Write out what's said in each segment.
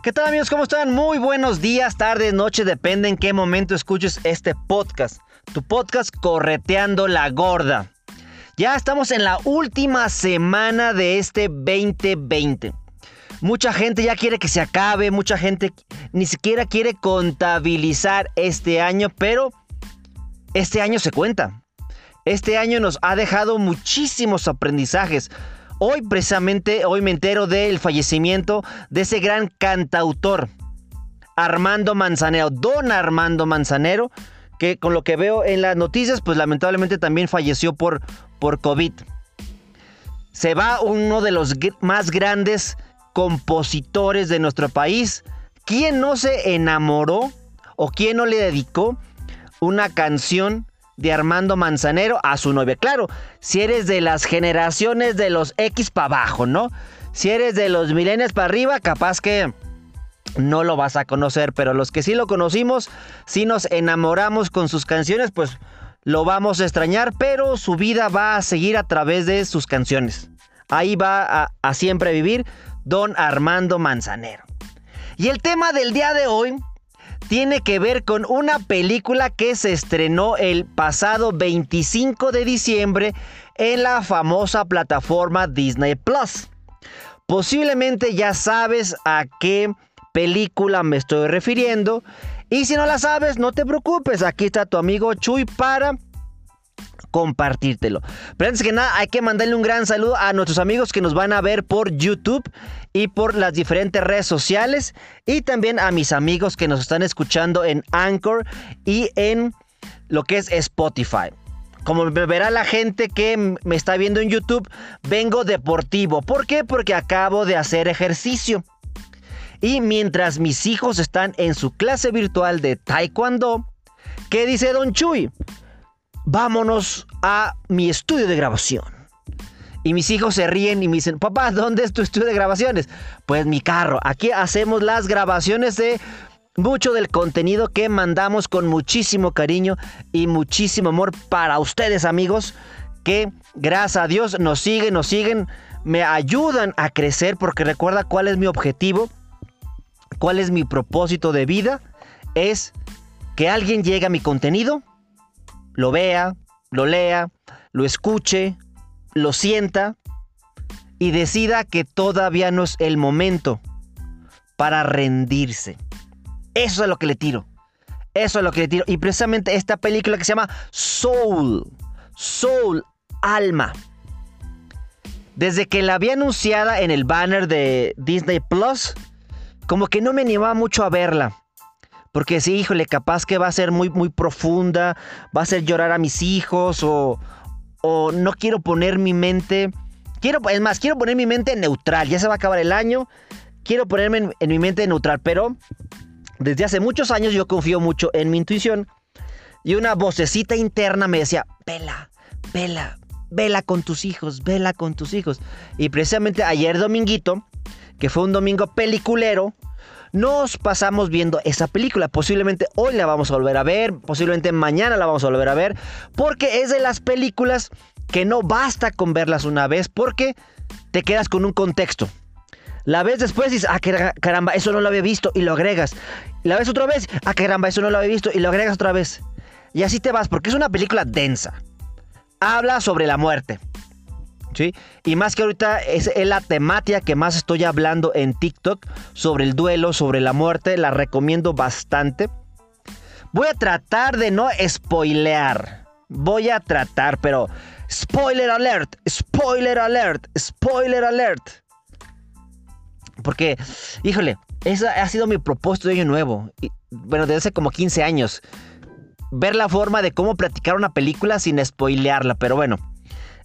¿Qué tal amigos? ¿Cómo están? Muy buenos días, tardes, noches, depende en qué momento escuches este podcast. Tu podcast Correteando la Gorda. Ya estamos en la última semana de este 2020. Mucha gente ya quiere que se acabe, mucha gente ni siquiera quiere contabilizar este año, pero este año se cuenta. Este año nos ha dejado muchísimos aprendizajes. Hoy precisamente, hoy me entero del fallecimiento de ese gran cantautor, Armando Manzanero, don Armando Manzanero, que con lo que veo en las noticias, pues lamentablemente también falleció por, por COVID. Se va uno de los más grandes compositores de nuestro país. ¿Quién no se enamoró o quién no le dedicó una canción de Armando Manzanero a su novia. Claro, si eres de las generaciones de los X para abajo, ¿no? Si eres de los milenios para arriba, capaz que no lo vas a conocer, pero los que sí lo conocimos, si nos enamoramos con sus canciones, pues lo vamos a extrañar, pero su vida va a seguir a través de sus canciones. Ahí va a, a siempre vivir don Armando Manzanero. Y el tema del día de hoy tiene que ver con una película que se estrenó el pasado 25 de diciembre en la famosa plataforma Disney Plus. Posiblemente ya sabes a qué película me estoy refiriendo. Y si no la sabes, no te preocupes. Aquí está tu amigo Chuy para compartírtelo. Pero antes que nada, hay que mandarle un gran saludo a nuestros amigos que nos van a ver por YouTube y por las diferentes redes sociales. Y también a mis amigos que nos están escuchando en Anchor y en lo que es Spotify. Como verá la gente que me está viendo en YouTube, vengo deportivo. ¿Por qué? Porque acabo de hacer ejercicio. Y mientras mis hijos están en su clase virtual de Taekwondo, ¿qué dice Don Chuy? Vámonos a mi estudio de grabación. Y mis hijos se ríen y me dicen, papá, ¿dónde es tu estudio de grabaciones? Pues mi carro. Aquí hacemos las grabaciones de mucho del contenido que mandamos con muchísimo cariño y muchísimo amor para ustedes amigos que gracias a Dios nos siguen, nos siguen, me ayudan a crecer porque recuerda cuál es mi objetivo, cuál es mi propósito de vida, es que alguien llegue a mi contenido lo vea, lo lea, lo escuche, lo sienta y decida que todavía no es el momento para rendirse. Eso es lo que le tiro. Eso es lo que le tiro. Y precisamente esta película que se llama Soul. Soul, alma. Desde que la había anunciada en el banner de Disney Plus, como que no me animaba mucho a verla. Porque sí, híjole, capaz que va a ser muy, muy profunda, va a hacer llorar a mis hijos o, o no quiero poner mi mente... Quiero, es más, quiero poner mi mente neutral. Ya se va a acabar el año. Quiero ponerme en, en mi mente neutral. Pero desde hace muchos años yo confío mucho en mi intuición. Y una vocecita interna me decía, vela, vela, vela con tus hijos, vela con tus hijos. Y precisamente ayer dominguito, que fue un domingo peliculero, nos pasamos viendo esa película. Posiblemente hoy la vamos a volver a ver, posiblemente mañana la vamos a volver a ver, porque es de las películas que no basta con verlas una vez, porque te quedas con un contexto. La ves después y dices, ah, caramba, eso no lo había visto y lo agregas. La ves otra vez, ah, caramba, eso no lo había visto y lo agregas otra vez. Y así te vas, porque es una película densa. Habla sobre la muerte. Y más que ahorita es, la temática que más estoy hablando en TikTok sobre el duelo, sobre la muerte, la recomiendo bastante. Voy a tratar de no spoilear. Voy a tratar, pero spoiler alert, spoiler alert, spoiler alert. Porque, híjole, ese ha sido mi propósito de año nuevo. bueno, desde hace como 15 años. Ver la forma de cómo platicar una película sin spoilearla, pero bueno.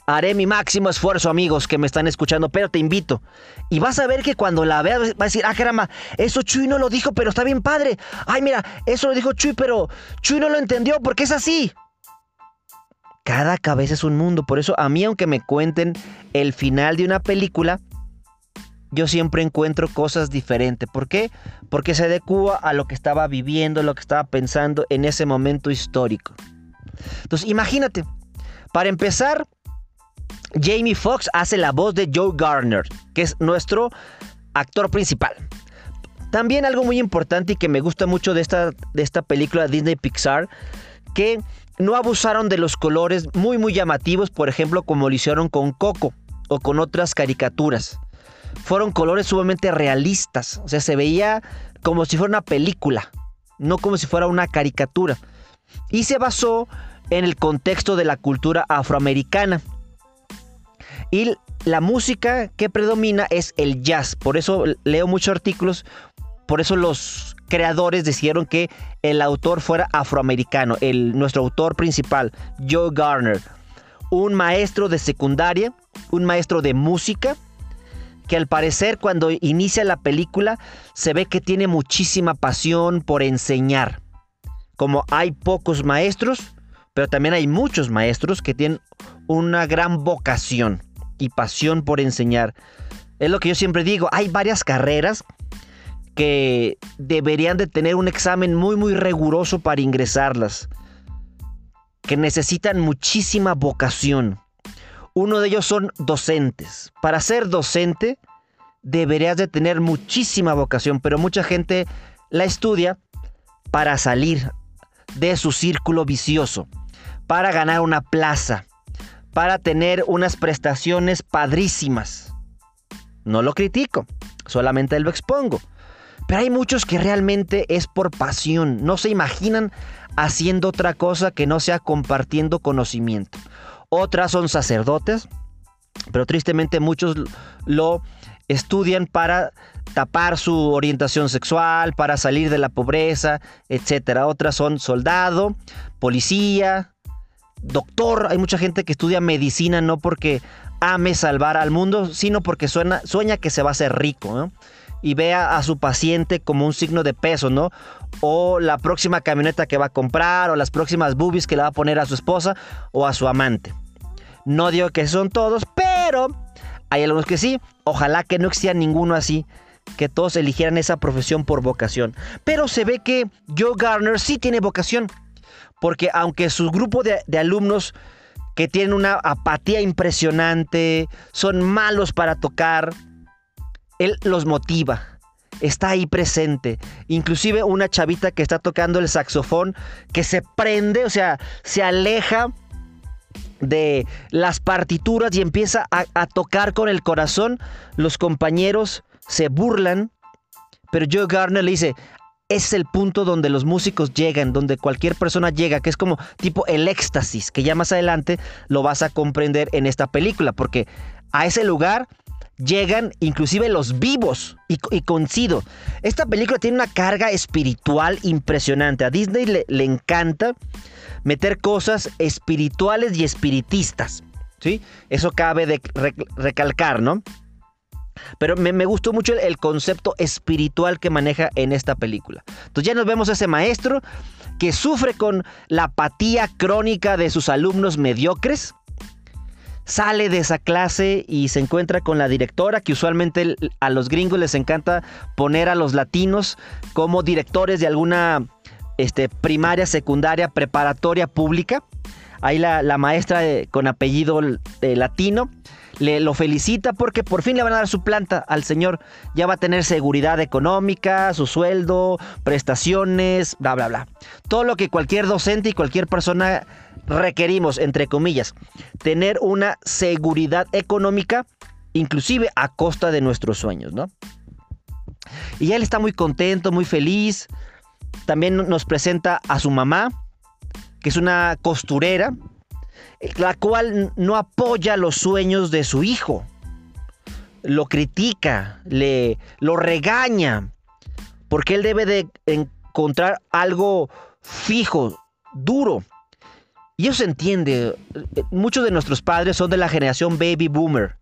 Haré mi máximo esfuerzo, amigos que me están escuchando, pero te invito. Y vas a ver que cuando la veas, vas a decir, ah, caramba, eso Chuy no lo dijo, pero está bien padre. Ay, mira, eso lo dijo Chuy, pero Chuy no lo entendió porque es así. Cada cabeza es un mundo, por eso a mí, aunque me cuenten el final de una película, yo siempre encuentro cosas diferentes. ¿Por qué? Porque se adecua a lo que estaba viviendo, lo que estaba pensando en ese momento histórico. Entonces, imagínate, para empezar, Jamie Foxx hace la voz de Joe Garner, que es nuestro actor principal. También algo muy importante y que me gusta mucho de esta, de esta película Disney Pixar, que no abusaron de los colores muy muy llamativos, por ejemplo, como lo hicieron con Coco o con otras caricaturas fueron colores sumamente realistas. O sea, se veía como si fuera una película, no como si fuera una caricatura. Y se basó en el contexto de la cultura afroamericana. Y la música que predomina es el jazz. Por eso leo muchos artículos. Por eso los creadores decidieron que el autor fuera afroamericano. El, nuestro autor principal, Joe Garner. Un maestro de secundaria, un maestro de música que al parecer cuando inicia la película se ve que tiene muchísima pasión por enseñar. Como hay pocos maestros, pero también hay muchos maestros que tienen una gran vocación y pasión por enseñar. Es lo que yo siempre digo, hay varias carreras que deberían de tener un examen muy muy riguroso para ingresarlas, que necesitan muchísima vocación. Uno de ellos son docentes. Para ser docente deberías de tener muchísima vocación, pero mucha gente la estudia para salir de su círculo vicioso, para ganar una plaza, para tener unas prestaciones padrísimas. No lo critico, solamente lo expongo. Pero hay muchos que realmente es por pasión, no se imaginan haciendo otra cosa que no sea compartiendo conocimiento otras son sacerdotes, pero tristemente muchos lo estudian para tapar su orientación sexual, para salir de la pobreza, etc. Otras son soldado, policía, doctor. Hay mucha gente que estudia medicina no porque ame salvar al mundo, sino porque sueña que se va a hacer rico, Y vea a su paciente como un signo de peso, ¿no? O la próxima camioneta que va a comprar, o las próximas boobies que le va a poner a su esposa o a su amante. No digo que son todos, pero hay algunos que sí. Ojalá que no existiera ninguno así. Que todos eligieran esa profesión por vocación. Pero se ve que Joe Garner sí tiene vocación. Porque aunque su grupo de, alumnos que tienen una apatía impresionante, son malos para tocar, él los motiva está ahí presente. Inclusive una chavita que está tocando el saxofón, que se prende, o sea, se aleja de las partituras y empieza a, tocar con el corazón, los compañeros se burlan, pero Joe Garner le dice, es el punto donde los músicos llegan, donde cualquier persona llega, que es como tipo el éxtasis, que ya más adelante lo vas a comprender en esta película, porque a ese lugar llegan inclusive los vivos. Y, coincido, esta película tiene una carga espiritual impresionante. A Disney le, le encanta meter cosas espirituales y espiritistas. ¿sí? Eso cabe de recalcar, ¿no? Pero me, gustó mucho el, concepto espiritual que maneja en esta película. Entonces ya nos vemos a ese maestro que sufre con la apatía crónica de sus alumnos mediocres. Sale de esa clase y se encuentra con la directora, que usualmente a los gringos les encanta poner a los latinos como directores de alguna este, primaria, secundaria, preparatoria pública. Ahí la, maestra con apellido latino le lo felicita porque por fin le van a dar su planta al señor. Ya va a tener seguridad económica, su sueldo, prestaciones, bla, bla, bla. Todo lo que cualquier docente y cualquier persona requerimos, entre comillas. Tener una seguridad económica, inclusive a costa de nuestros sueños, ¿no? Y él está muy contento, muy feliz. También nos presenta a su mamá, que es una costurera, la cual no apoya los sueños de su hijo. Lo critica, le, lo regaña, porque él debe de encontrar algo fijo, duro. Y eso se entiende. Muchos de nuestros padres son de la generación baby boomer.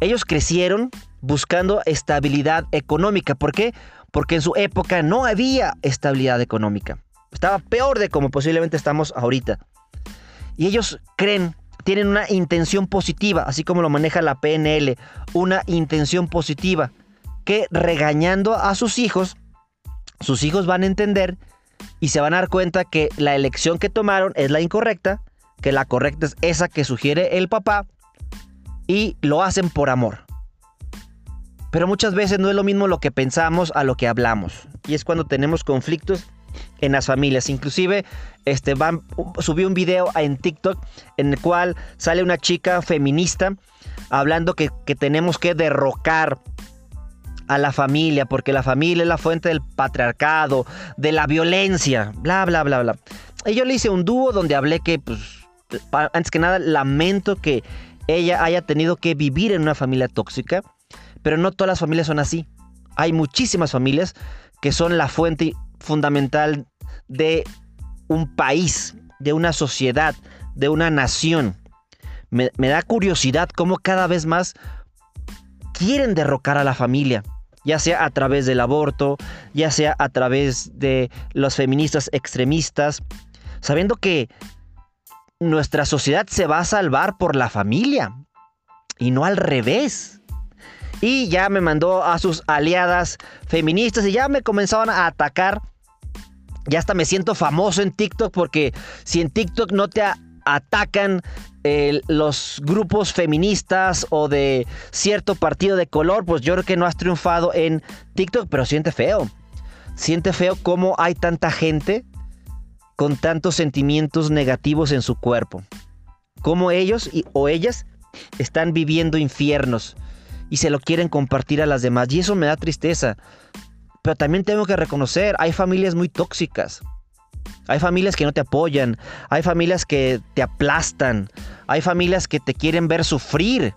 Ellos crecieron buscando estabilidad económica. ¿Por qué? Porque en su época no había estabilidad económica. Estaba peor de como posiblemente estamos ahorita. Y ellos creen, tienen una intención positiva, así como lo maneja la PNL, una intención positiva, que regañando a sus hijos, sus hijos van a entender y se van a dar cuenta que la elección que tomaron es la incorrecta, que la correcta es esa que sugiere el papá y lo hacen por amor. Pero muchas veces no es lo mismo lo que pensamos a lo que hablamos. Y es cuando tenemos conflictos en las familias. Inclusive, este, van, subí un video en TikTok en el cual sale una chica feminista hablando que, que tenemos que derrocar a la familia, porque la familia es la fuente del patriarcado, de la violencia, bla, bla, bla, bla. Y yo le hice un dúo donde hablé que, pues, antes que nada, lamento que ella haya tenido que vivir en una familia tóxica, pero no todas las familias son así. Hay muchísimas familias que son la fuente fundamental de un país, de una sociedad, de una nación. Me, da curiosidad cómo cada vez más quieren derrocar a la familia ya sea a través del aborto, ya sea a través de los feministas extremistas, sabiendo que nuestra sociedad se va a salvar por la familia y no al revés. Y ya me mandó a sus aliadas feministas y ya me comenzaban a atacar. Ya hasta me siento famoso en TikTok porque si en TikTok no te atacan los grupos feministas o de cierto partido de color, pues yo creo que no has triunfado en TikTok, pero siente feo. Siente feo cómo hay tanta gente con tantos sentimientos negativos en su cuerpo. Cómo ellos o ellas están viviendo infiernos y se lo quieren compartir a las demás. Y eso me da tristeza. Pero también tengo que reconocer, hay familias muy tóxicas. Hay familias que no te apoyan, hay familias que te aplastan, hay familias que te quieren ver sufrir.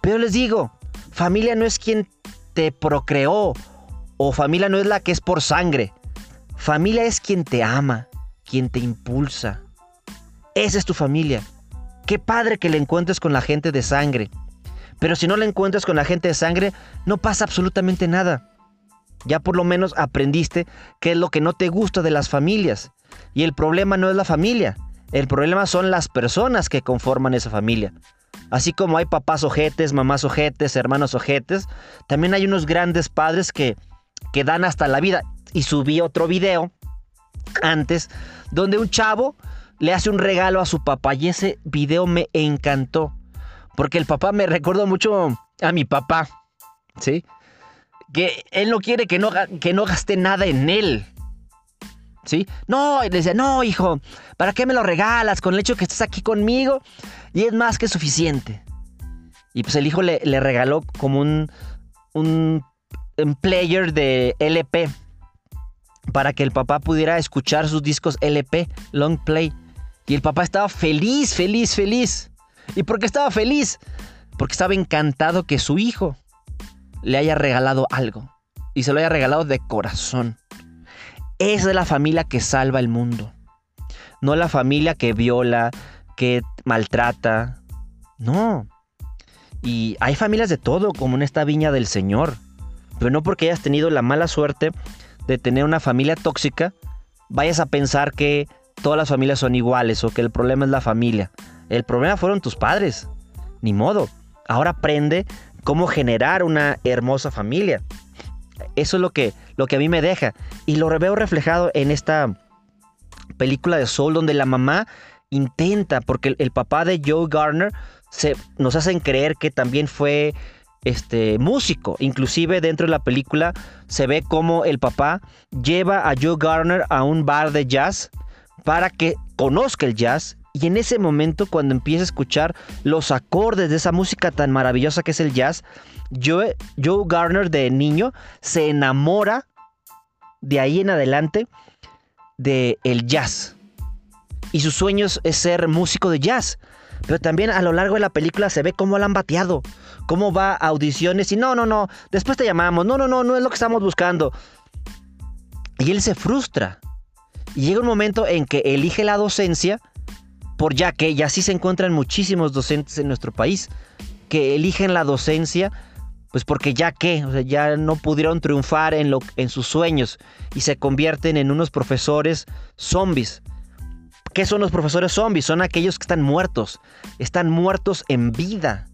Pero les digo, familia no es quien te procreó o familia no es la que es por sangre. Familia es quien te ama, quien te impulsa. Esa es tu familia. Qué padre que le encuentres con la gente de sangre. Pero si no le encuentras con la gente de sangre, no pasa absolutamente nada. Ya por lo menos aprendiste qué es lo que no te gusta de las familias. Y el problema no es la familia, el problema son las personas que conforman esa familia. Así como hay papás ojetes, mamás ojetes, hermanos ojetes, también hay unos grandes padres que, que dan hasta la vida. Y subí otro video antes donde un chavo le hace un regalo a su papá y ese video me encantó. Porque el papá me recordó mucho a mi papá, ¿sí? Que él no quiere que no, que no gaste nada en él. ¿sí? No, y le decía, no, hijo, ¿para qué me lo regalas con el hecho que estás aquí conmigo? Y es más que suficiente. Y pues el hijo le, regaló como un, un, player de LP para que el papá pudiera escuchar sus discos LP, long play. Y el papá estaba feliz, feliz, feliz. ¿Y por qué estaba feliz? Porque estaba encantado que su hijo le haya regalado algo. Y se lo haya regalado de corazón. Esa es la familia que salva el mundo. No la familia que viola, que maltrata. No. Y hay familias de todo, como en esta viña del Señor. Pero no porque hayas tenido la mala suerte de tener una familia tóxica, vayas a pensar que todas las familias son iguales o que el problema es la familia. El problema fueron tus padres. Ni modo. Ahora aprende cómo generar una hermosa familia. Eso es lo que, lo que a mí me deja. Y lo veo reflejado en esta película de Soul donde la mamá intenta, porque el, papá de Joe Garner se, nos hacen creer que también fue este músico. Inclusive dentro de la película se ve como el papá lleva a Joe Garner a un bar de jazz para que conozca el jazz. Y en ese momento, cuando empieza a escuchar los acordes de esa música tan maravillosa que es el jazz, Joe, Garner de niño se enamora de ahí en adelante de el jazz. Y sus sueños es ser músico de jazz. Pero también a lo largo de la película se ve cómo la han bateado, cómo va a audiciones y no, no, no, después te llamamos, no, no, no, no es lo que estamos buscando. Y él se frustra. Y llega un momento en que elige la docencia por ya que, y así se encuentran muchísimos docentes en nuestro país, que eligen la docencia, pues porque ya que, ya no pudieron triunfar en, lo, en sus sueños y se convierten en unos profesores zombies. ¿Qué son los profesores zombies? Son aquellos que están muertos, están muertos en vida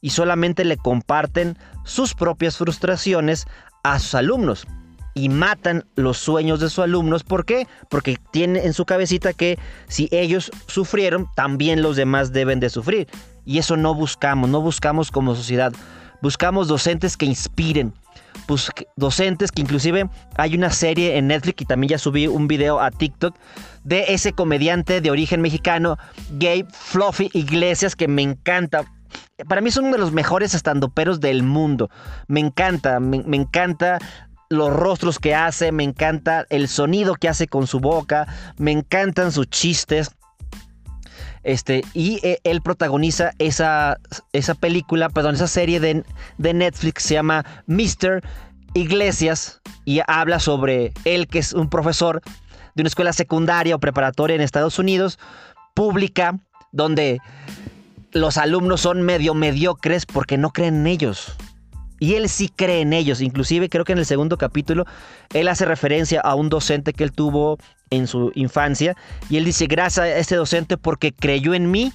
y solamente le comparten sus propias frustraciones a sus alumnos y matan los sueños de sus alumnos. ¿Por qué? Porque tienen en su cabecita que si ellos sufrieron, también los demás deben de sufrir. Y eso no buscamos, no buscamos como sociedad. Buscamos docentes que inspiren, docentes que inclusive hay una serie en Netflix y también ya subí un video a TikTok de ese comediante de origen mexicano, Gabe Fluffy Iglesias, que me encanta. Para mí es uno de los mejores estandoperos del mundo. Me encanta, me, me encanta los rostros que hace, me encanta el sonido que hace con su boca, me encantan sus chistes. Este, y eh, él protagoniza esa, esa película, perdón, esa serie de, de Netflix se llama Mr. Iglesias y habla sobre él que es un profesor de una escuela secundaria o preparatoria en Estados Unidos, pública, donde los alumnos son medio mediocres porque no creen en ellos. Y él sí cree en ellos. Inclusive creo que en el segundo capítulo él hace referencia a un docente que él tuvo en su infancia. Y él dice, gracias a este docente porque creyó en mí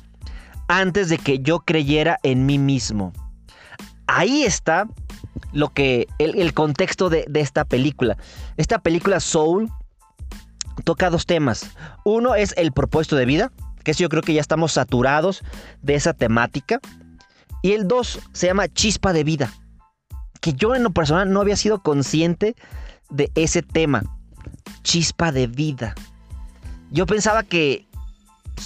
antes de que yo creyera en mí mismo. Ahí está lo que el, contexto de, esta película. Esta película Soul toca dos temas. Uno es el propósito de vida, que yo creo que ya estamos saturados de esa temática. Y el dos se llama chispa de vida que yo en lo personal no había sido consciente de ese tema. Chispa de vida. Yo pensaba que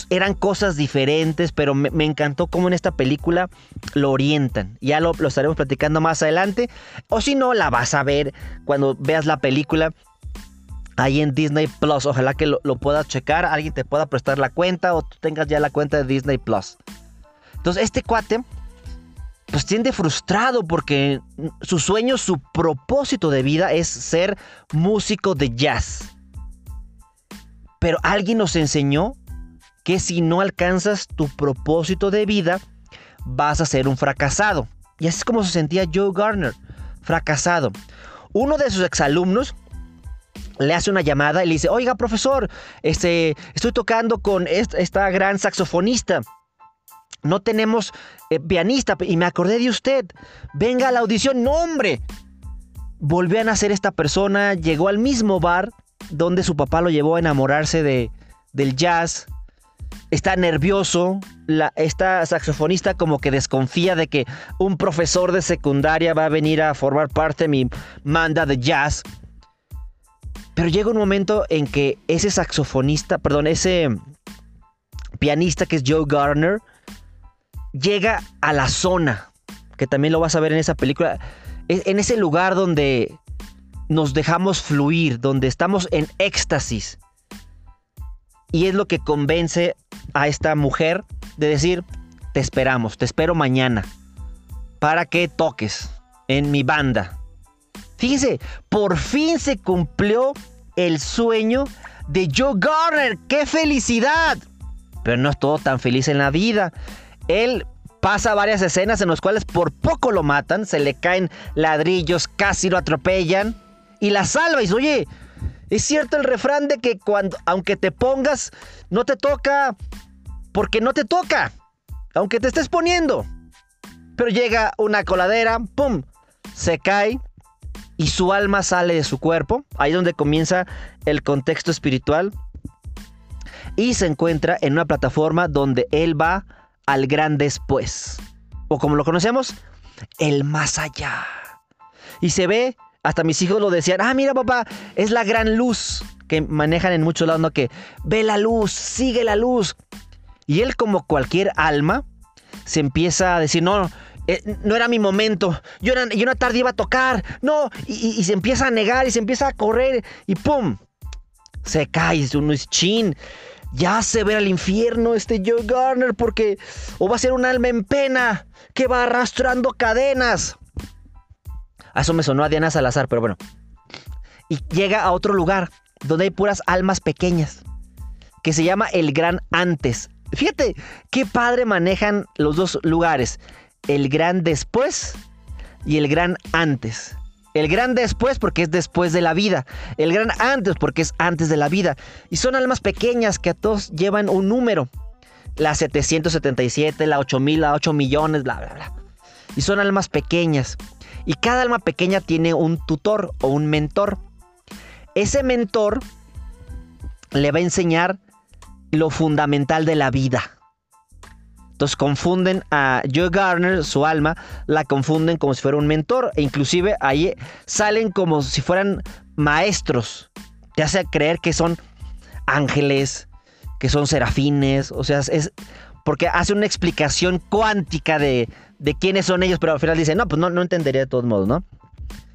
eran cosas diferentes, pero me, encantó cómo en esta película lo orientan. Ya lo, estaremos platicando más adelante. O si no, la vas a ver cuando veas la película ahí en Disney Plus. Ojalá que lo, lo, puedas checar, alguien te pueda prestar la cuenta o tú tengas ya la cuenta de Disney Plus. Entonces, este cuate pues tiende frustrado porque su sueño, su propósito de vida es ser músico de jazz. Pero alguien nos enseñó que si no alcanzas tu propósito de vida, vas a ser un fracasado. Y así es como se sentía Joe Garner, fracasado. Uno de sus exalumnos le hace una llamada y le dice, oiga profesor, este, estoy tocando con esta gran saxofonista no tenemos eh, pianista y me acordé de usted. Venga a la audición. No, hombre. Volvió a nacer esta persona, llegó al mismo bar donde su papá lo llevó a enamorarse de, del jazz. Está nervioso. La, esta saxofonista como que desconfía de que un profesor de secundaria va a venir a formar parte de mi manda de jazz. Pero llega un momento en que ese saxofonista, perdón, ese pianista que es Joe Garner, llega a la zona, que también lo vas a ver en esa película, en ese lugar donde nos dejamos fluir, donde estamos en éxtasis. Y es lo que convence a esta mujer de decir, te esperamos, te espero mañana, para que toques en mi banda. Fíjense, por fin se cumplió el sueño de Joe Garner. ¡Qué felicidad! Pero no es todo tan feliz en la vida. Él pasa varias escenas en las cuales por poco lo matan, se le caen ladrillos, casi lo atropellan y la salva y dice, oye, es cierto el refrán de que cuando, aunque te pongas, no te toca porque no te toca, aunque te estés poniendo. Pero llega una coladera, ¡pum! Se cae y su alma sale de su cuerpo. Ahí es donde comienza el contexto espiritual. Y se encuentra en una plataforma donde él va al gran después. O como lo conocemos, el más allá. Y se ve, hasta mis hijos lo decían, ah, mira papá, es la gran luz que manejan en muchos lados, ¿no? Que ve la luz, sigue la luz. Y él como cualquier alma, se empieza a decir, no, eh, no era mi momento, yo, era, yo una tarde iba a tocar, no, y, se empieza a negar y se empieza a correr y ¡pum! Se cae, es chin ya se ve al infierno este Joe Garner porque o va a ser un alma en pena que va arrastrando cadenas. A eso me sonó a Diana Salazar, pero bueno. Y llega a otro lugar donde hay puras almas pequeñas, que se llama el Gran Antes, Fíjate qué padre manejan los dos lugares. El gran después y el gran antes. El gran después porque es después de la vida. El gran antes porque es antes de la vida. Y son almas pequeñas que a todos llevan un número. La 777, la 8000, la 8 millones, bla, bla, bla. Y son almas pequeñas. Y cada alma pequeña tiene un tutor o un mentor. Ese mentor le va a enseñar lo fundamental de la vida. Entonces confunden a Joe Garner, su alma, la confunden como si fuera un mentor. E inclusive ahí salen como si fueran maestros. Te hace creer que son ángeles, que son serafines. O sea, es porque hace una explicación cuántica de, de quiénes son ellos, pero al final dice, no, pues no, no entendería de todos modos, ¿no?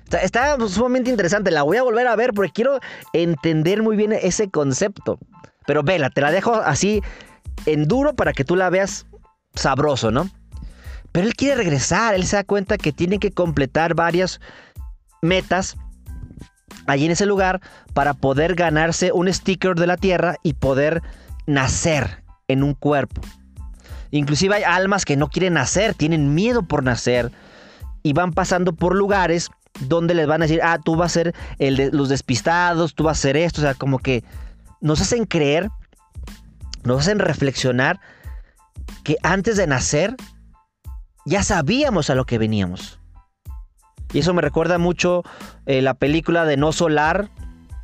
Está, está, sumamente interesante, la voy a volver a ver porque quiero entender muy bien ese concepto. Pero vela, te la dejo así en duro para que tú la veas sabroso, ¿no? Pero él quiere regresar, él se da cuenta que tiene que completar varias metas allí en ese lugar para poder ganarse un sticker de la tierra y poder nacer en un cuerpo. Inclusive hay almas que no quieren nacer, tienen miedo por nacer y van pasando por lugares donde les van a decir, ah, tú vas a ser el de los despistados, tú vas a ser esto, o sea, como que nos hacen creer, nos hacen reflexionar que antes de nacer ya sabíamos a lo que veníamos. Y eso me recuerda mucho eh, la película de No Solar,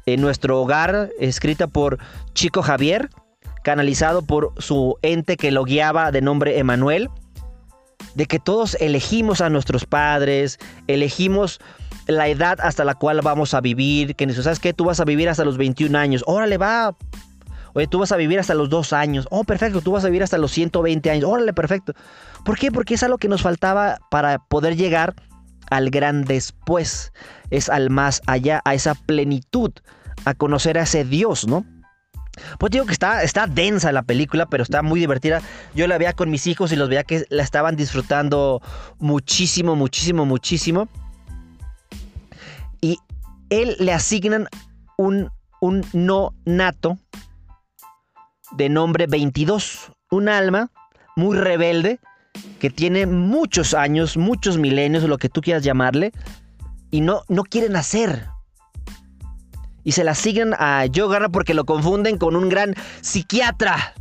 en nuestro hogar, escrita por Chico Javier, canalizado por su ente que lo guiaba de nombre Emanuel, de que todos elegimos a nuestros padres, elegimos la edad hasta la cual vamos a vivir, que ¿sabes qué? Tú vas a vivir hasta los 21 años, órale, va. Oye, tú vas a vivir hasta los 2 años. Oh, perfecto, tú vas a vivir hasta los 120 años. Órale, perfecto. ¿Por qué? Porque es algo que nos faltaba para poder llegar al gran después. Es al más allá, a esa plenitud, a conocer a ese Dios, ¿no? Pues digo que está, está densa la película, pero está muy divertida. Yo la veía con mis hijos y los veía que la estaban disfrutando muchísimo, muchísimo, muchísimo y él le asignan un, un no nato de nombre 22, un alma muy rebelde que tiene muchos años, muchos milenios, lo que tú quieras llamarle, y no, no quiere nacer. Y se le asignan a Joe porque lo confunden con un gran psiquiatra.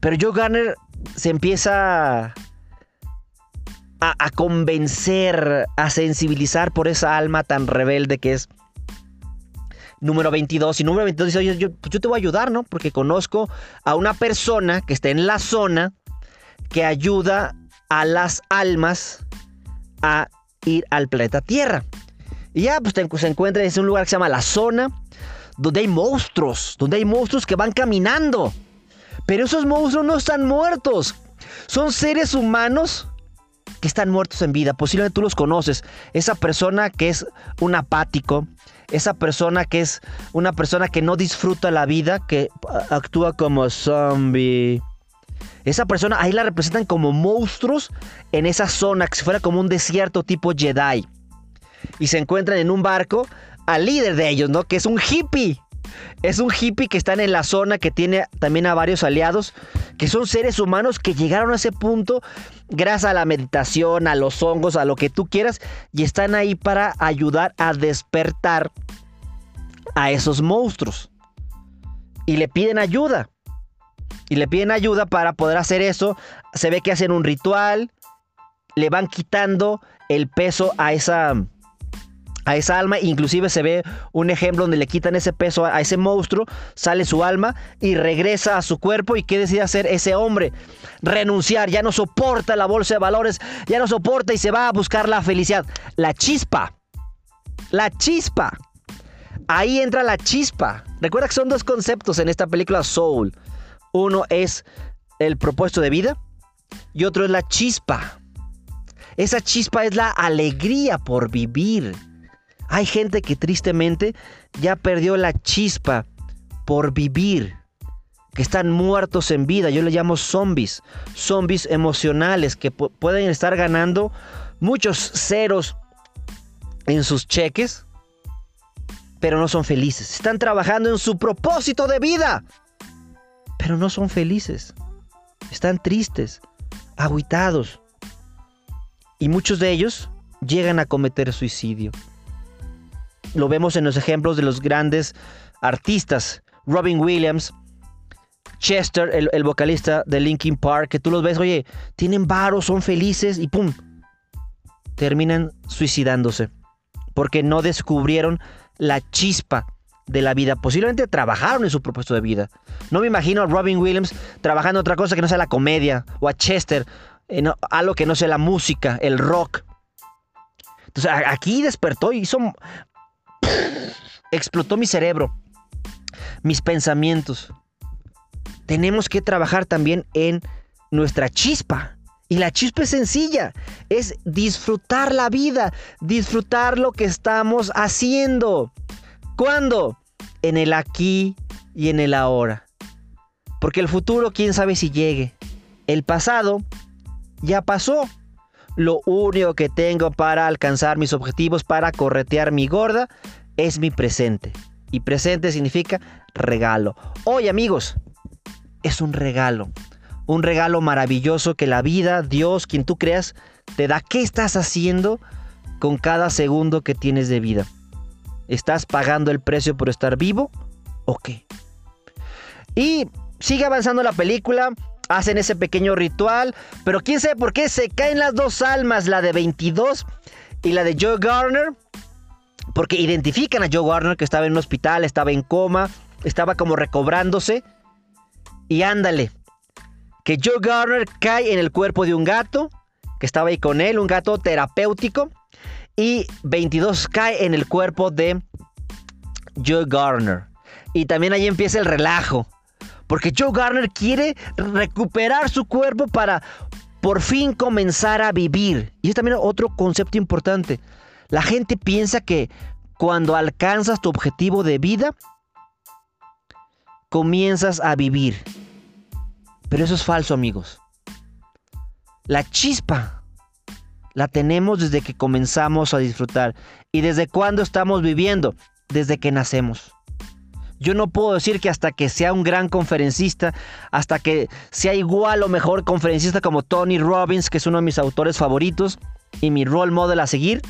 Pero Joe Garner se empieza a, convencer, a sensibilizar por esa alma tan rebelde que es número 22. Y número 22 dice, pues yo te voy a ayudar, ¿no? Porque conozco a una persona que está en la zona que ayuda a las almas a ir al planeta Tierra. Y ya, pues se encuentra en un lugar que se llama la zona, donde hay monstruos, donde hay monstruos que van caminando. Pero esos monstruos no están muertos. Son seres humanos que están muertos en vida. Posiblemente tú los conoces. Esa persona que es un apático, esa persona que es una persona que no disfruta la vida, que actúa como zombie. Esa persona ahí la representan como monstruos en esa zona, que si fuera como un desierto tipo Jedi. Y se encuentran en un barco al líder de ellos, ¿no? Que es un hippie. Es un hippie que está en la zona, que tiene también a varios aliados, que son seres humanos que llegaron a ese punto gracias a la meditación, a los hongos, a lo que tú quieras, y están ahí para ayudar a despertar a esos monstruos. Y le piden ayuda. Y le piden ayuda para poder hacer eso. Se ve que hacen un ritual, le van quitando el peso a esa a esa alma. Inclusive se ve un ejemplo donde le quitan ese peso a, ese monstruo, sale su alma y regresa a su cuerpo. ¿Y qué decide hacer ese hombre? Renunciar, ya no soporta la bolsa de valores, ya no soporta y se va a buscar la felicidad. La chispa. La chispa. Ahí entra la chispa. Recuerda que son dos conceptos en esta película Soul. Uno es el propuesto de vida y otro es la chispa. Esa chispa es la alegría por vivir. Hay gente que tristemente ya perdió la chispa por vivir, que están muertos en vida. Yo le llamo zombies, zombies emocionales que pueden estar ganando muchos ceros en sus cheques, pero no son felices. Están trabajando en su propósito de vida, pero no son felices. Están tristes, aguitados. Y muchos de ellos llegan a cometer suicidio. Lo vemos en los ejemplos de los grandes artistas. Robin Williams, Chester, el, vocalista de Linkin Park, que tú los ves, oye, tienen varos, son felices y ¡pum! Terminan suicidándose. Porque no descubrieron la chispa de la vida. Posiblemente trabajaron en su propósito de vida. No me imagino a Robin Williams trabajando otra cosa que no sea la comedia, o a Chester en algo que no sea la música, el rock. Entonces aquí despertó y hizo... explotó mi cerebro, mis pensamientos. Tenemos que trabajar también en nuestra chispa. Y la chispa es sencilla, es disfrutar la vida, disfrutar lo que estamos haciendo. ¿Cuándo? En el aquí y en el ahora. Porque el futuro, quién sabe si llegue. El pasado ya pasó. Lo único que tengo para alcanzar mis objetivos, para corretear mi gorda, es mi presente. Y presente significa regalo. Hoy amigos, es un regalo. Un regalo maravilloso que la vida, Dios, quien tú creas, te da. ¿Qué estás haciendo con cada segundo que tienes de vida? ¿Estás pagando el precio por estar vivo o qué? Y sigue avanzando la película hacen ese pequeño ritual, pero quién sabe por qué se caen las dos almas, la de 22 y la de Joe Garner, porque identifican a Joe Garner que estaba en un hospital, estaba en coma, estaba como recobrándose, y ándale, que Joe Garner cae en el cuerpo de un gato, que estaba ahí con él, un gato terapéutico, y 22 cae en el cuerpo de Joe Garner. Y también ahí empieza el relajo. Porque Joe Garner quiere recuperar su cuerpo para por fin comenzar a vivir. Y es también otro concepto importante. La gente piensa que cuando alcanzas tu objetivo de vida, comienzas a vivir. Pero eso es falso, amigos. La chispa la tenemos desde que comenzamos a disfrutar. ¿Y desde cuándo estamos viviendo? Desde que nacemos. Yo no puedo decir que hasta que sea un gran conferencista, hasta que sea igual o mejor conferencista como Tony Robbins, que es uno de mis autores favoritos y mi role model a seguir,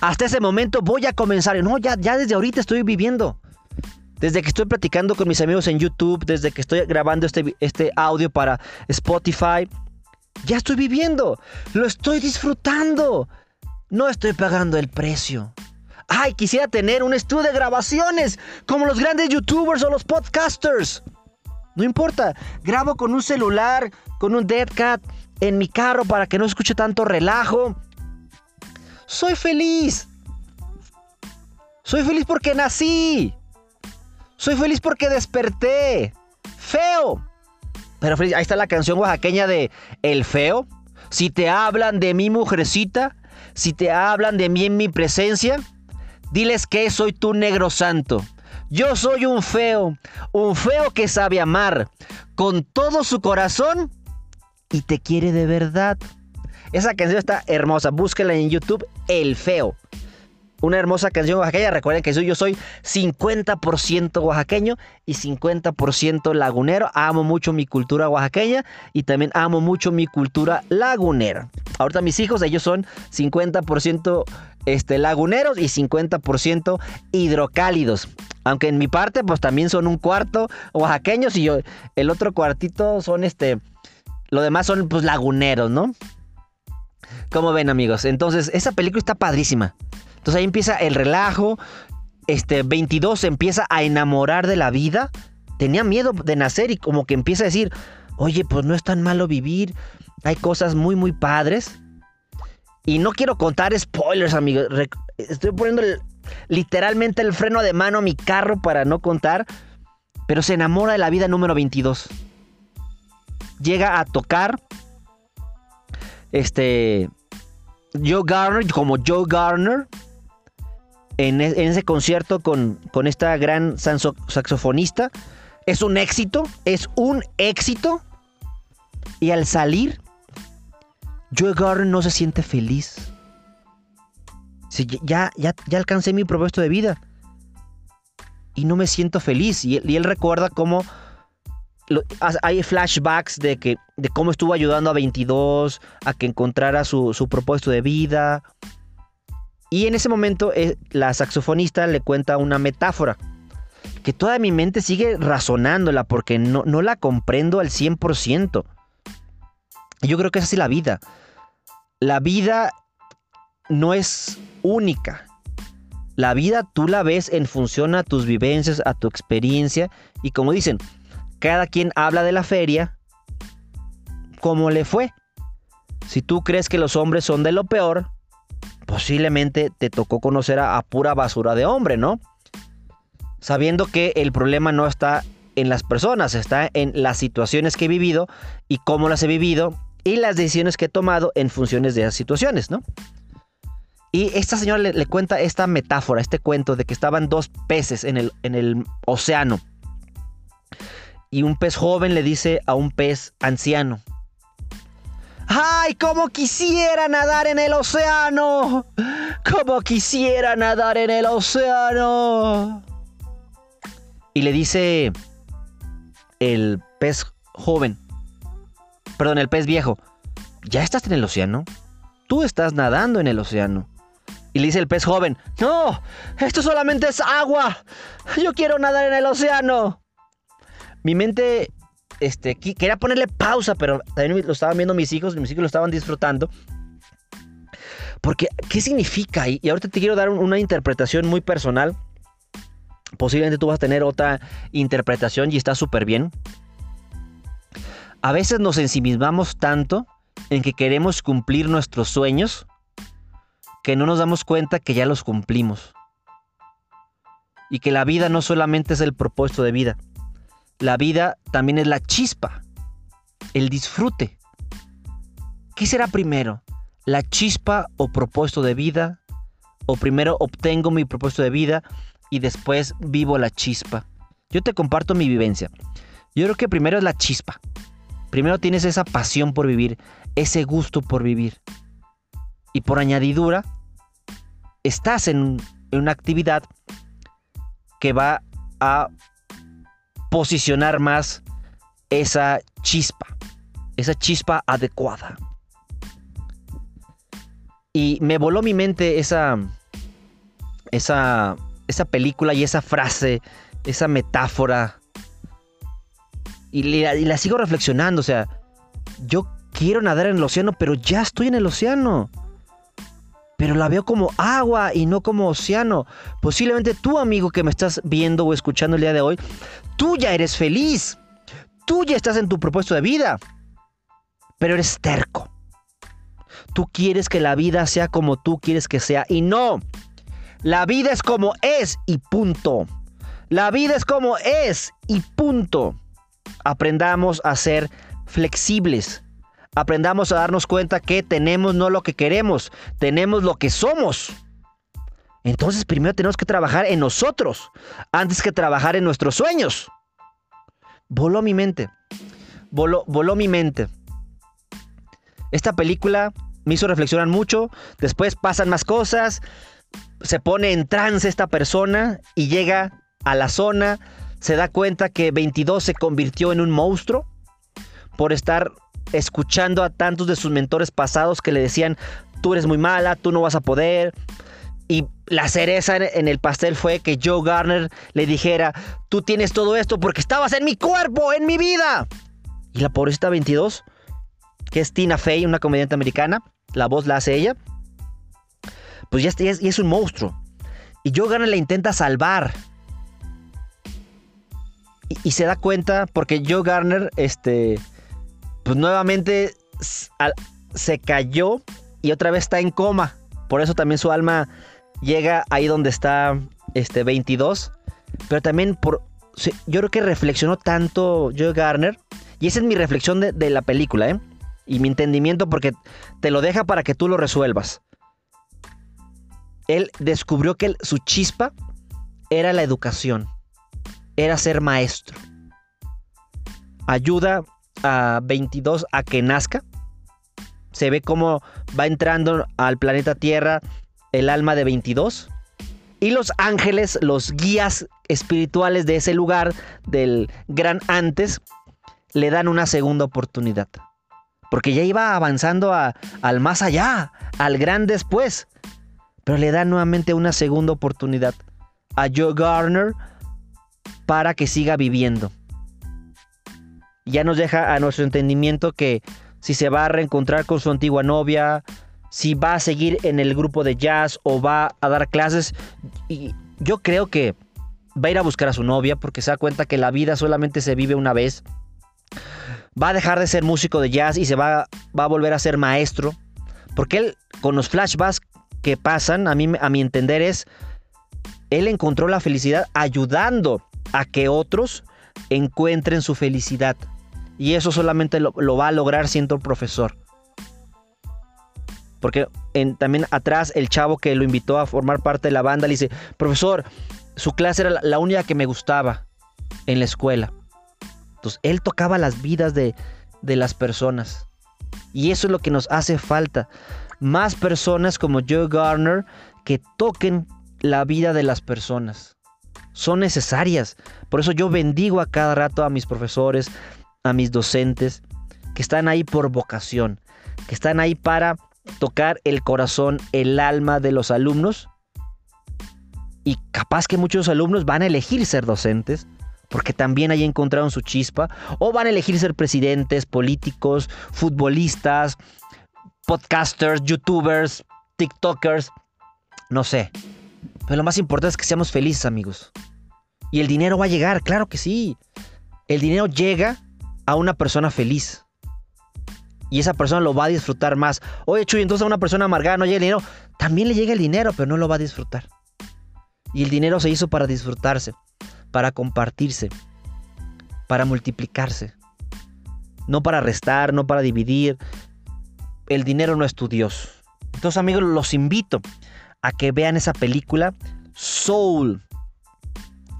hasta ese momento voy a comenzar. No, ya, ya desde ahorita estoy viviendo. Desde que estoy platicando con mis amigos en YouTube, desde que estoy grabando este, este audio para Spotify, ya estoy viviendo. Lo estoy disfrutando. No estoy pagando el precio. Ay, quisiera tener un estudio de grabaciones como los grandes youtubers o los podcasters. No importa, grabo con un celular, con un Dead Cat en mi carro para que no escuche tanto relajo. Soy feliz. Soy feliz porque nací. Soy feliz porque desperté. Feo. Pero. Ahí está la canción oaxaqueña de El Feo. Si te hablan de mi mujercita, si te hablan de mí en mi presencia, Diles que soy tu negro santo. Yo soy un feo, un feo que sabe amar con todo su corazón y te quiere de verdad. Esa canción está hermosa, búsquela en YouTube, El Feo. Una hermosa canción oaxaqueña. Recuerden que yo soy 50% oaxaqueño y 50% lagunero. Amo mucho mi cultura oaxaqueña y también amo mucho mi cultura lagunera. Ahorita mis hijos, ellos son 50% este, laguneros y 50% hidrocálidos. Aunque en mi parte, pues también son un cuarto oaxaqueños y yo, el otro cuartito son este, lo demás son pues laguneros, ¿no? Como ven amigos, entonces esa película está padrísima. Entonces ahí empieza el relajo, este 22 se empieza a enamorar de la vida. Tenía miedo de nacer y como que empieza a decir, oye, pues no es tan malo vivir, hay cosas muy, muy padres. Y no quiero contar spoilers, amigos. Estoy poniendo literalmente el freno de mano a mi carro para no contar. Pero se enamora de la vida número 22. Llega a tocar. Este. Joe Garner, como Joe Garner. En, e, ese concierto con, con esta gran saxofonista. Es un éxito. Es un éxito. Y al salir Joe Garner no se siente feliz. ya, ya, ya alcancé mi propósito de vida. Y no me siento feliz. Y, él recuerda cómo hay flashbacks de, que, de cómo estuvo ayudando a 22 a que encontrara su, su propósito de vida. Y en ese momento eh, la saxofonista le cuenta una metáfora que toda mi mente sigue razonándola porque no, no la comprendo al 100%. Yo creo que es así la vida. La vida no es única. La vida tú la ves en función a tus vivencias, a tu experiencia. Y como dicen, cada quien habla de la feria como le fue. Si tú crees que los hombres son de lo peor, posiblemente te tocó conocer a, pura basura de hombre, ¿no? Sabiendo que el problema no está en las personas, está en las situaciones que he vivido y cómo las he vivido y las decisiones que he tomado en funciones de esas situaciones, ¿no? Y esta señora le, cuenta esta metáfora, este cuento de que estaban dos peces en el, en el océano. Y un pez joven le dice a un pez anciano. ¡Ay, cómo quisiera nadar en el océano! ¡Cómo quisiera nadar en el océano! Y le dice el pez joven, perdón, el pez viejo, ¿ya estás en el océano? Tú estás nadando en el océano. Y le dice el pez joven, no, esto solamente es agua. Yo quiero nadar en el océano. Mi mente este, quería ponerle pausa, pero también lo estaban viendo mis hijos, mis hijos lo estaban disfrutando. Porque, ¿qué significa? Y, ahorita te quiero dar una interpretación muy personal. Posiblemente tú vas a tener otra interpretación y está súper bien. A veces nos ensimismamos tanto en que queremos cumplir nuestros sueños que no nos damos cuenta que ya los cumplimos. Y que la vida no solamente es el propósito de vida. La vida también es la chispa, el disfrute. ¿Qué será primero? ¿La chispa o propósito de vida? ¿O primero obtengo mi propósito de vida y después vivo la chispa? Yo te comparto mi vivencia. Yo creo que primero es la chispa. Primero tienes esa pasión por vivir, ese gusto por vivir. Y por añadidura, estás en, una actividad que va a posicionar más esa chispa, esa chispa adecuada. Y me voló mi mente esa, esa, esa película y esa frase, esa metáfora. Y la, y la sigo reflexionando, o sea, yo quiero nadar en el océano, pero ya estoy en el océano pero la veo como agua y no como océano. Posiblemente tú, amigo que me estás viendo o escuchando el día de hoy, tú ya eres feliz. Tú ya estás en tu propósito de vida. Pero eres terco. Tú quieres que la vida sea como tú quieres que sea. Y no. La vida es como es y punto. La vida es como es y punto. Aprendamos a ser flexibles aprendamos a darnos cuenta que tenemos no lo que queremos, tenemos lo que somos. Entonces primero tenemos que trabajar en nosotros antes que trabajar en nuestros sueños. Voló mi mente. Voló, voló mi mente. Esta película me hizo reflexionar mucho. Después pasan más cosas. Se pone en trance esta persona y llega a la zona. Se da cuenta que 22 se convirtió en un monstruo por estar escuchando a tantos de sus mentores pasados que le decían, tú eres muy mala, tú no vas a poder. Y la cereza en el pastel fue que Joe Garner le dijera, tú tienes todo esto porque estabas en mi cuerpo, en mi vida. Y la pobrecita 22, que es Tina Fey, una comediante americana, la voz la hace ella, pues ya es, es un monstruo. Y Joe Garner le intenta salvar. Y, y se da cuenta, porque Joe Garner, este, pues nuevamente se cayó y otra vez está en coma. Por eso también su alma llega ahí donde está este 22. Pero también por yo creo que reflexionó tanto Joe Garner. Y esa es mi reflexión de, la película, ¿eh? Y mi entendimiento porque te lo deja para que tú lo resuelvas. Él descubrió que su chispa era la educación. Era ser maestro. Ayuda a 22 a que nazca. Se ve cómo va entrando al planeta Tierra el alma de 22. Y los ángeles, los guías espirituales de ese lugar, del gran antes, le dan una segunda oportunidad. Porque ya iba avanzando al más allá, al gran después. Pero le dan nuevamente una segunda oportunidad a Joe Garner para que siga viviendo. Ya nos deja a nuestro entendimiento que si se va a reencontrar con su antigua novia, si va a seguir en el grupo de jazz o va a dar clases. Y yo creo que va a ir a buscar a su novia porque se da cuenta que la vida solamente se vive una vez. Va a dejar de ser músico de jazz y se va, va a volver a ser maestro. Porque él, con los flashbacks que pasan, a, mí, a mi entender es, él encontró la felicidad ayudando a que otros encuentren su felicidad. Y eso solamente lo, va a lograr siendo profesor. Porque también atrás el chavo que lo invitó a formar parte de la banda le dice, profesor, su clase era la, única que me gustaba en la escuela. Entonces, él tocaba las vidas de, de las personas. Y eso es lo que nos hace falta. Más personas como Joe Garner que toquen la vida de las personas. Son necesarias. Por eso yo bendigo a cada rato a mis profesores, a mis docentes, que están ahí por vocación, que están ahí para tocar el corazón, el alma de los alumnos y capaz que muchos alumnos van a elegir ser docentes porque también ahí encontraron su chispa, o van a elegir ser presidentes, políticos, futbolistas, podcasters, youtubers, tiktokers, no sé. Pero lo más importante es que seamos felices, amigos. Y el dinero va a llegar, claro que sí. El dinero llega a una persona feliz. Y esa persona lo va a disfrutar más. Oye, Chuy, entonces a una persona amargada no llega el dinero. También le llega el dinero, pero no lo va a disfrutar. Y el dinero se hizo para disfrutarse, para compartirse, para multiplicarse. No para restar, no para dividir. El dinero no es tu Dios. Entonces amigos, los invito a que vean esa película Soul.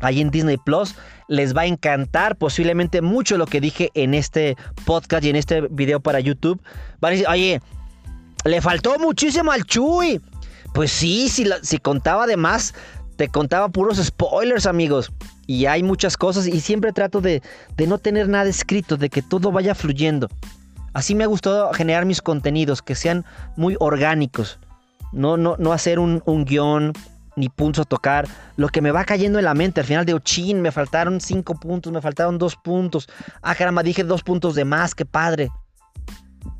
Ahí en Disney Plus les va a encantar posiblemente mucho lo que dije en este podcast y en este video para YouTube. Van a decir, oye, le faltó muchísimo al Chuy. Pues sí, si, contaba de más, te contaba puros spoilers, amigos. Y hay muchas cosas y siempre trato de, no tener nada escrito, de que todo vaya fluyendo. Así me ha gustado generar mis contenidos, que sean muy orgánicos. No, no, no hacer un, guion ni puntos a tocar. Lo que me va cayendo en la mente. Al final digo, chin, me faltaron cinco puntos, me faltaron dos puntos. Ah, caramba, dije dos puntos de más, qué padre.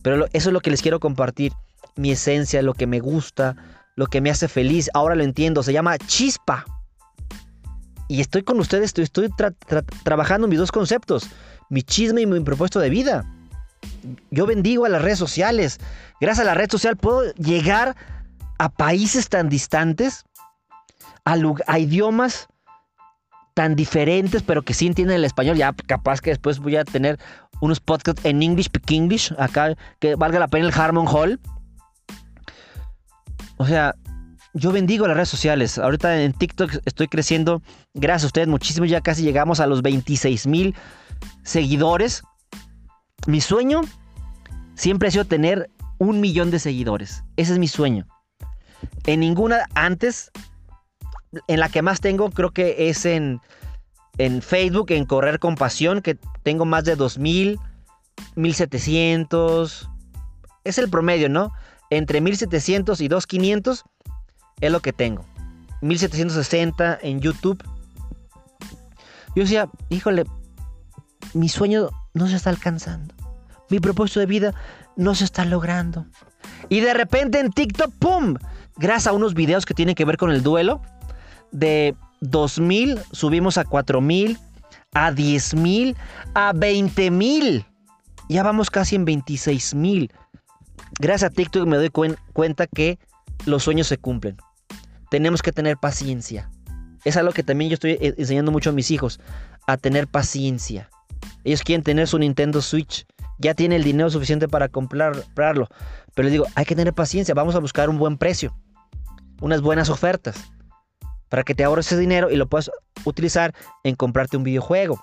Pero eso es lo que les quiero compartir. Mi esencia, lo que me gusta, lo que me hace feliz, ahora lo entiendo, se llama chispa. Y estoy con ustedes, estoy, trabajando mis dos conceptos, mi chisme y mi propuesto de vida. Yo bendigo a las redes sociales. Gracias a la red social puedo llegar a países tan distantes, a, idiomas tan diferentes, pero que sí entienden el español. Ya capaz que después voy a tener unos podcasts en English, Speak English, acá, que valga la pena el Harmon Hall. O sea, yo bendigo las redes sociales. Ahorita en TikTok estoy creciendo, gracias a ustedes muchísimo. Ya casi llegamos a los 26 mil seguidores. Mi sueño siempre ha sido tener un millón de seguidores. Ese es mi sueño. En ninguna antes, en la que más tengo, creo que es en, en Facebook, en Correr con Pasión, que tengo más de 2000, 1700. Es el promedio, ¿no? entre 1700 y 2500 es lo que tengo. 1760 en YouTube. Yo decía, híjole, mi sueño no se está alcanzando. Mi propósito de vida no se está logrando. Y de repente en TikTok, ¡pum! Gracias a unos videos que tienen que ver con el duelo, de 2000 subimos a 4000, a 10000, a 20000. Ya vamos casi en 26000 gracias a TikTok me doy cuenta que los sueños se cumplen. Tenemos que tener paciencia. Es algo que también yo estoy e-, enseñando mucho a mis hijos, a tener paciencia. Ellos quieren tener su Nintendo Switch. Ya tiene el dinero suficiente para comprarlo. Pero les digo, hay que tener paciencia. Vamos a buscar un buen precio. Unas buenas ofertas. Para que te ahorres ese dinero y lo puedas utilizar en comprarte un videojuego.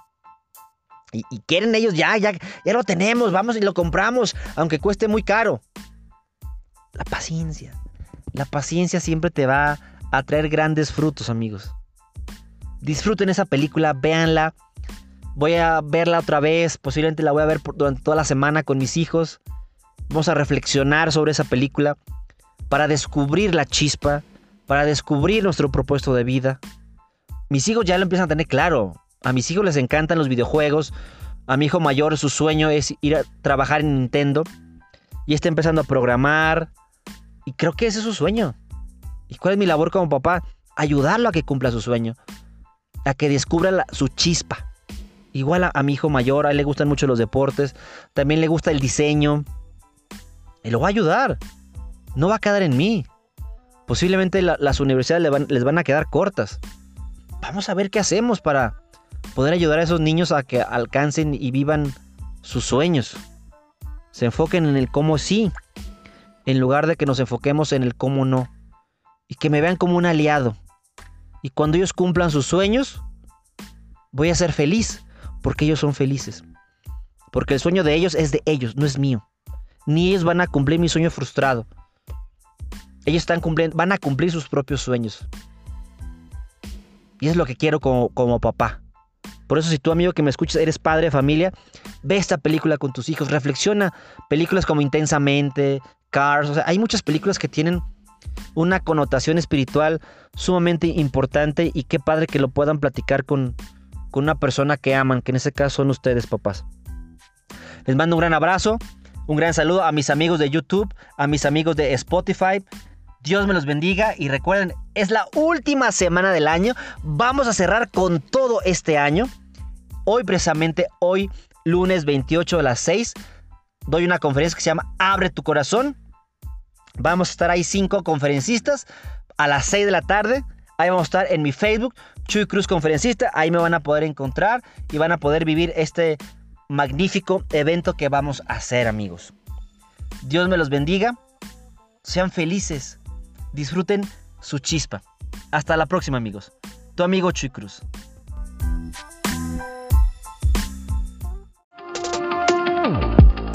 Y, quieren ellos ya, ya, ya lo tenemos, vamos y lo compramos, aunque cueste muy caro. La paciencia. La paciencia siempre te va a traer grandes frutos, amigos. Disfruten esa película, véanla. Voy a verla otra vez, posiblemente la voy a ver durante toda la semana con mis hijos. Vamos a reflexionar sobre esa película para descubrir la chispa, para descubrir nuestro propósito de vida. Mis hijos ya lo empiezan a tener claro. A mis hijos les encantan los videojuegos. A mi hijo mayor su sueño es ir a trabajar en Nintendo. Y está empezando a programar. Y creo que ese es su sueño. ¿Y cuál es mi labor como papá? Ayudarlo a que cumpla su sueño. A que descubra su chispa. Igual a, mi hijo mayor, a él le gustan mucho los deportes. También le gusta el diseño. Y lo va a ayudar. No va a quedar en mí. Posiblemente las universidades les van a quedar cortas. Vamos a ver qué hacemos para poder ayudar a esos niños a que alcancen y vivan sus sueños. Se enfoquen en el cómo sí, en lugar de que nos enfoquemos en el cómo no. Y que me vean como un aliado. Y cuando ellos cumplan sus sueños, voy a ser feliz, porque ellos son felices. Porque el sueño de ellos es de ellos, no es mío. Ni ellos van a cumplir mi sueño frustrado. Ellos están cumpliendo, van a cumplir sus propios sueños. Y es lo que quiero como, como papá. Por eso si tú amigo que me escuchas eres padre de familia, ve esta película con tus hijos, reflexiona. Películas como Intensamente, Cars, o sea, hay muchas películas que tienen una connotación espiritual sumamente importante y qué padre que lo puedan platicar con, con una persona que aman, que en ese caso son ustedes papás. Les mando un gran abrazo, un gran saludo a mis amigos de YouTube, a mis amigos de Spotify, Dios me los bendiga y recuerden, es la última semana del año. Vamos a cerrar con todo este año. Hoy precisamente, hoy lunes 28 a las 6, doy una conferencia que se llama Abre tu corazón. Vamos a estar ahí cinco conferencistas a las 6 de la tarde. Ahí vamos a estar en mi Facebook, Chuy Cruz Conferencista. Ahí me van a poder encontrar y van a poder vivir este magnífico evento que vamos a hacer, amigos. Dios me los bendiga. Sean felices disfruten su chispa. Hasta la próxima amigos. Tu amigo Chuy Cruz.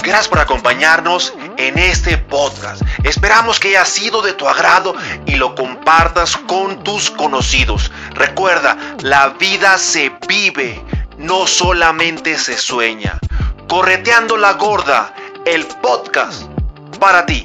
Gracias por acompañarnos en este podcast. Esperamos que haya sido de tu agrado y lo compartas con tus conocidos. Recuerda, la vida se vive, no solamente se sueña. Correteando la gorda, el podcast para ti.